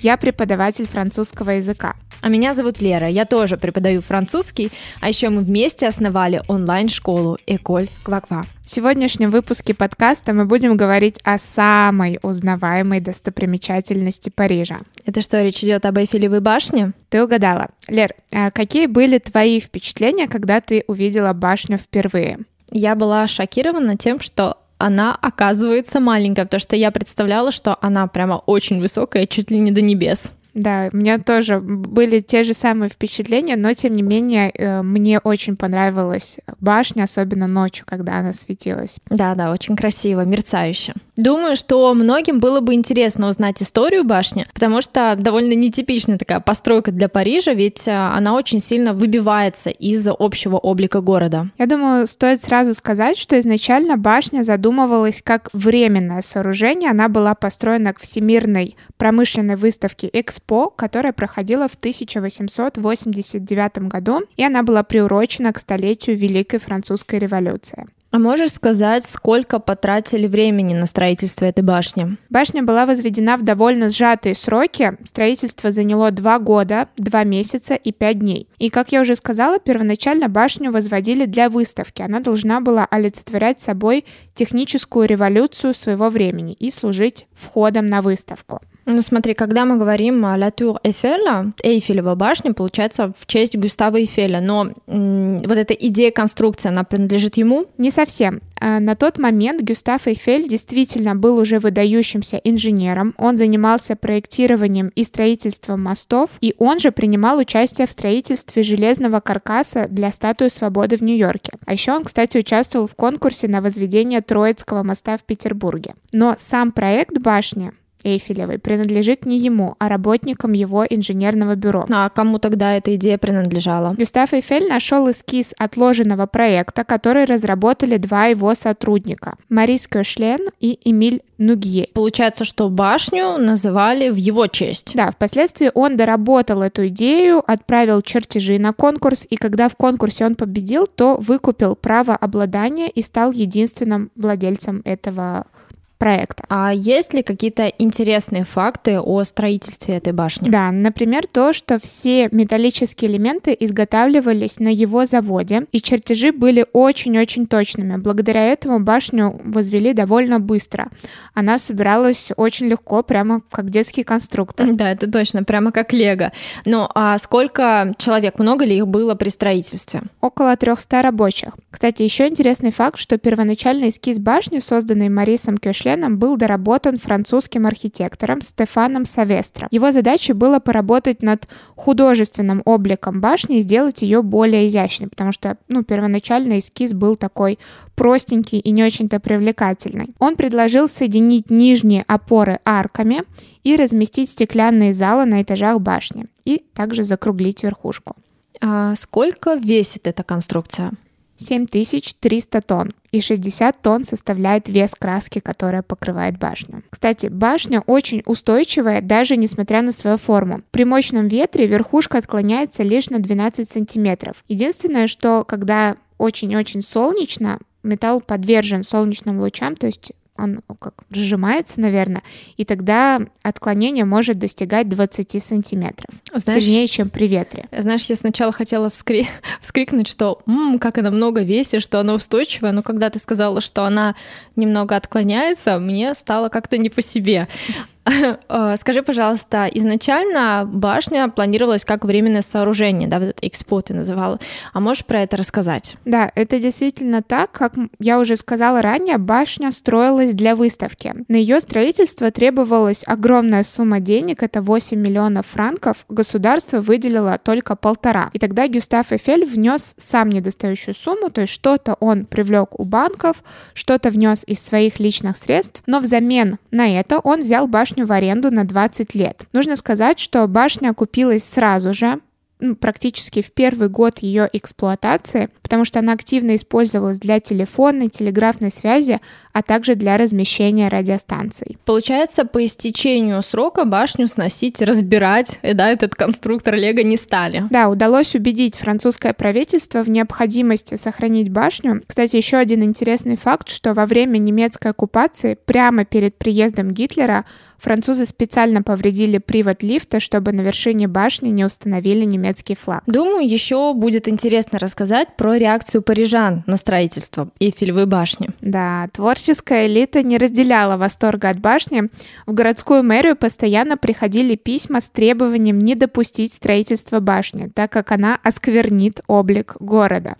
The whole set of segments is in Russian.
я преподаватель французского языка. А меня зовут Лера, я тоже преподаю французский, а еще мы вместе основали онлайн-школу Эколь Кваква. В сегодняшнем выпуске подкаста мы будем говорить о самой узнаваемой достопримечательности Парижа. Это что, речь идет об Эйфелевой башне? Ты угадала. Лер, а какие были твои впечатления, когда ты увидела башню впервые? Я была шокирована тем, что она оказывается маленькая, потому что я представляла, что она прямо очень высокая, чуть ли не до небес. Да, у меня тоже были те же самые впечатления, но тем не менее э, мне очень понравилась башня, особенно ночью, когда она светилась. Да, да, очень красиво, мерцающе. Думаю, что многим было бы интересно узнать историю башни, потому что довольно нетипичная такая постройка для Парижа, ведь э, она очень сильно выбивается из общего облика города. Я думаю, стоит сразу сказать, что изначально башня задумывалась как временное сооружение. Она была построена к Всемирной промышленной выставке Экспо, которая проходила в 1889 году, и она была приурочена к столетию Великой Французской революции. А можешь сказать, сколько потратили времени на строительство этой башни? Башня была возведена в довольно сжатые сроки. Строительство заняло два года, два месяца и пять дней. И, как я уже сказала, первоначально башню возводили для выставки. Она должна была олицетворять собой техническую революцию своего времени и служить входом на выставку. Ну смотри, когда мы говорим о La Tour Eiffel, Эйфелева башня, получается в честь Густава Эйфеля, но м- вот эта идея конструкции, она принадлежит ему? Не совсем. А, на тот момент Гюстав Эйфель действительно был уже выдающимся инженером, он занимался проектированием и строительством мостов, и он же принимал участие в строительстве железного каркаса для статуи свободы в Нью-Йорке. А еще он, кстати, участвовал в конкурсе на возведение Троицкого моста в Петербурге. Но сам проект башни Эйфелевой принадлежит не ему, а работникам его инженерного бюро. А кому тогда эта идея принадлежала? Гюстав Эйфель нашел эскиз отложенного проекта, который разработали два его сотрудника – Марис Кёшлен и Эмиль Нугье. Получается, что башню называли в его честь. Да, впоследствии он доработал эту идею, отправил чертежи на конкурс, и когда в конкурсе он победил, то выкупил право обладания и стал единственным владельцем этого проекта. А есть ли какие-то интересные факты о строительстве этой башни? Да, например, то, что все металлические элементы изготавливались на его заводе, и чертежи были очень-очень точными. Благодаря этому башню возвели довольно быстро. Она собиралась очень легко, прямо как детский конструктор. Да, это точно, прямо как лего. Ну, а сколько человек, много ли их было при строительстве? Около 300 рабочих. Кстати, еще интересный факт, что первоначальный эскиз башни, созданный Марисом Кёшле, членом был доработан французским архитектором Стефаном Савестро. Его задачей было поработать над художественным обликом башни и сделать ее более изящной, потому что ну, первоначальный эскиз был такой простенький и не очень-то привлекательный. Он предложил соединить нижние опоры арками и разместить стеклянные залы на этажах башни, и также закруглить верхушку. А сколько весит эта конструкция? 7300 тонн, и 60 тонн составляет вес краски, которая покрывает башню. Кстати, башня очень устойчивая, даже несмотря на свою форму. При мощном ветре верхушка отклоняется лишь на 12 сантиметров. Единственное, что когда очень-очень солнечно, металл подвержен солнечным лучам, то есть он как сжимается, наверное, и тогда отклонение может достигать 20 сантиметров. Знаешь, сильнее, чем при ветре. Знаешь, я сначала хотела вскри... вскрикнуть, что «Ммм, как она много весит, что она устойчивая», но когда ты сказала, что она немного отклоняется, мне стало как-то не по себе. Э, скажи, пожалуйста, изначально башня планировалась как временное сооружение, да, вот экспо ты называла. А можешь про это рассказать? Да, это действительно так. Как я уже сказала ранее, башня строилась для выставки. На ее строительство требовалась огромная сумма денег, это 8 миллионов франков. Государство выделило только полтора. И тогда Гюстав Эфель внес сам недостающую сумму, то есть что-то он привлек у банков, что-то внес из своих личных средств, но взамен на это он взял башню башню в аренду на 20 лет. Нужно сказать, что башня окупилась сразу же, ну, практически в первый год ее эксплуатации, потому что она активно использовалась для телефонной, телеграфной связи, а также для размещения радиостанций. Получается, по истечению срока башню сносить, разбирать, и да, этот конструктор Лего не стали. Да, удалось убедить французское правительство в необходимости сохранить башню. Кстати, еще один интересный факт, что во время немецкой оккупации, прямо перед приездом Гитлера, Французы специально повредили привод лифта, чтобы на вершине башни не установили немецкий флаг. Думаю, еще будет интересно рассказать про реакцию парижан на строительство Эйфелевой башни. Да, творческая элита не разделяла восторга от башни. В городскую мэрию постоянно приходили письма с требованием не допустить строительства башни, так как она осквернит облик города.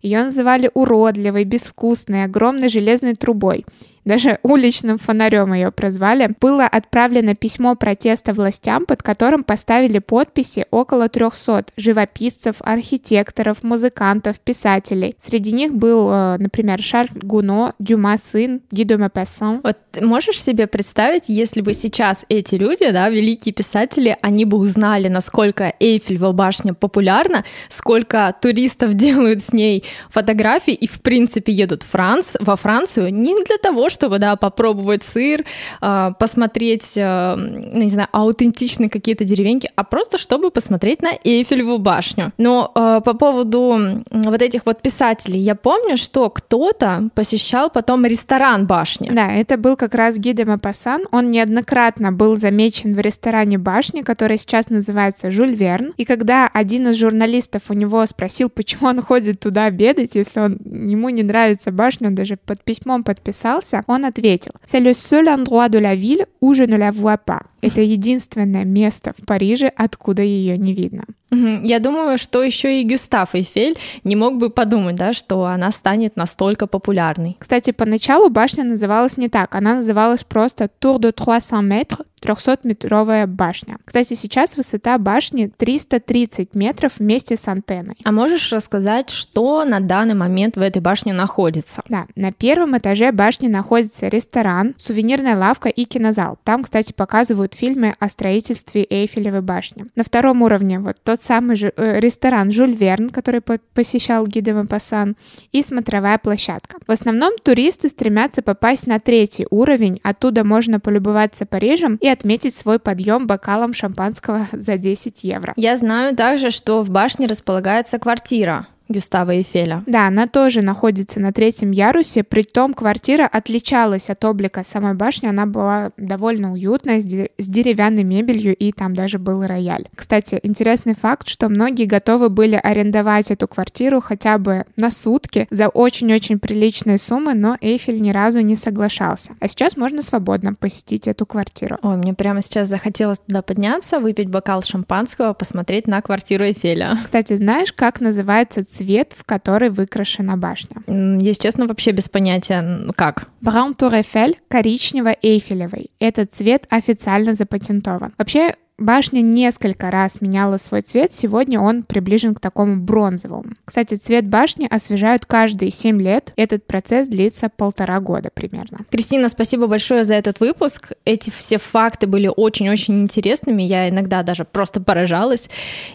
Ее называли уродливой, безвкусной, огромной железной трубой даже уличным фонарем ее прозвали, было отправлено письмо протеста властям, под которым поставили подписи около 300 живописцев, архитекторов, музыкантов, писателей. Среди них был, э, например, Шарль Гуно, Дюма сын, Гидо Мапессон. Вот можешь себе представить, если бы сейчас эти люди, да, великие писатели, они бы узнали, насколько Эйфелева башня популярна, сколько туристов делают с ней фотографии и, в принципе, едут в Франц, во Францию не для того, чтобы, да, попробовать сыр, а, посмотреть, ну, не знаю, аутентичные какие-то деревеньки, а просто чтобы посмотреть на Эйфелеву башню. Но а, по поводу вот этих вот писателей, я помню, что кто-то посещал потом ресторан башни. Да, это был как раз Гиде Мапасан. Он неоднократно был замечен в ресторане башни, который сейчас называется Жюль Верн. И когда один из журналистов у него спросил, почему он ходит туда обедать, если он, ему не нравится башня, он даже под письмом подписался, он ответил, «C'est le seul endroit de la ville où je ne la vois pas». Это единственное место в Париже, откуда ее не видно. Я думаю, что еще и Гюстав Эйфель не мог бы подумать, да, что она станет настолько популярной. Кстати, поначалу башня называлась не так, она называлась просто Tour de 300 метров, 300-метровая башня. Кстати, сейчас высота башни 330 метров вместе с антенной. А можешь рассказать, что на данный момент в этой башне находится? Да, на первом этаже башни находится ресторан, сувенирная лавка и кинозал. Там, кстати, показывают фильмы о строительстве Эйфелевой башни. На втором уровне вот тот самый же, э, ресторан Жюль Верн, который по посещал Гиде Мапасан, и смотровая площадка. В основном туристы стремятся попасть на третий уровень, оттуда можно полюбоваться Парижем и отметить свой подъем бокалом шампанского за 10 евро. Я знаю также, что в башне располагается квартира. Гюстава Эйфеля. Да, она тоже находится на третьем ярусе, притом квартира отличалась от облика самой башни, она была довольно уютная, с, де- с деревянной мебелью, и там даже был рояль. Кстати, интересный факт, что многие готовы были арендовать эту квартиру хотя бы на сутки за очень-очень приличные суммы, но Эйфель ни разу не соглашался. А сейчас можно свободно посетить эту квартиру. Ой, мне прямо сейчас захотелось туда подняться, выпить бокал шампанского, посмотреть на квартиру Эйфеля. Кстати, знаешь, как называется цвет, в который выкрашена башня. Если честно, вообще без понятия, как. Браун Тур Эйфель коричнево-эйфелевый. Этот цвет официально запатентован. Вообще, Башня несколько раз меняла свой цвет, сегодня он приближен к такому бронзовому. Кстати, цвет башни освежают каждые 7 лет, этот процесс длится полтора года примерно. Кристина, спасибо большое за этот выпуск. Эти все факты были очень-очень интересными, я иногда даже просто поражалась.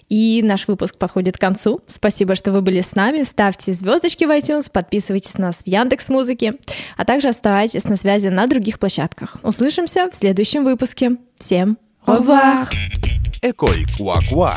И наш выпуск подходит к концу. Спасибо, что вы были с нами. Ставьте звездочки в iTunes, подписывайтесь на нас в Яндекс Музыке, а также оставайтесь на связи на других площадках. Услышимся в следующем выпуске. Всем Revoir. École Quoi Quoi.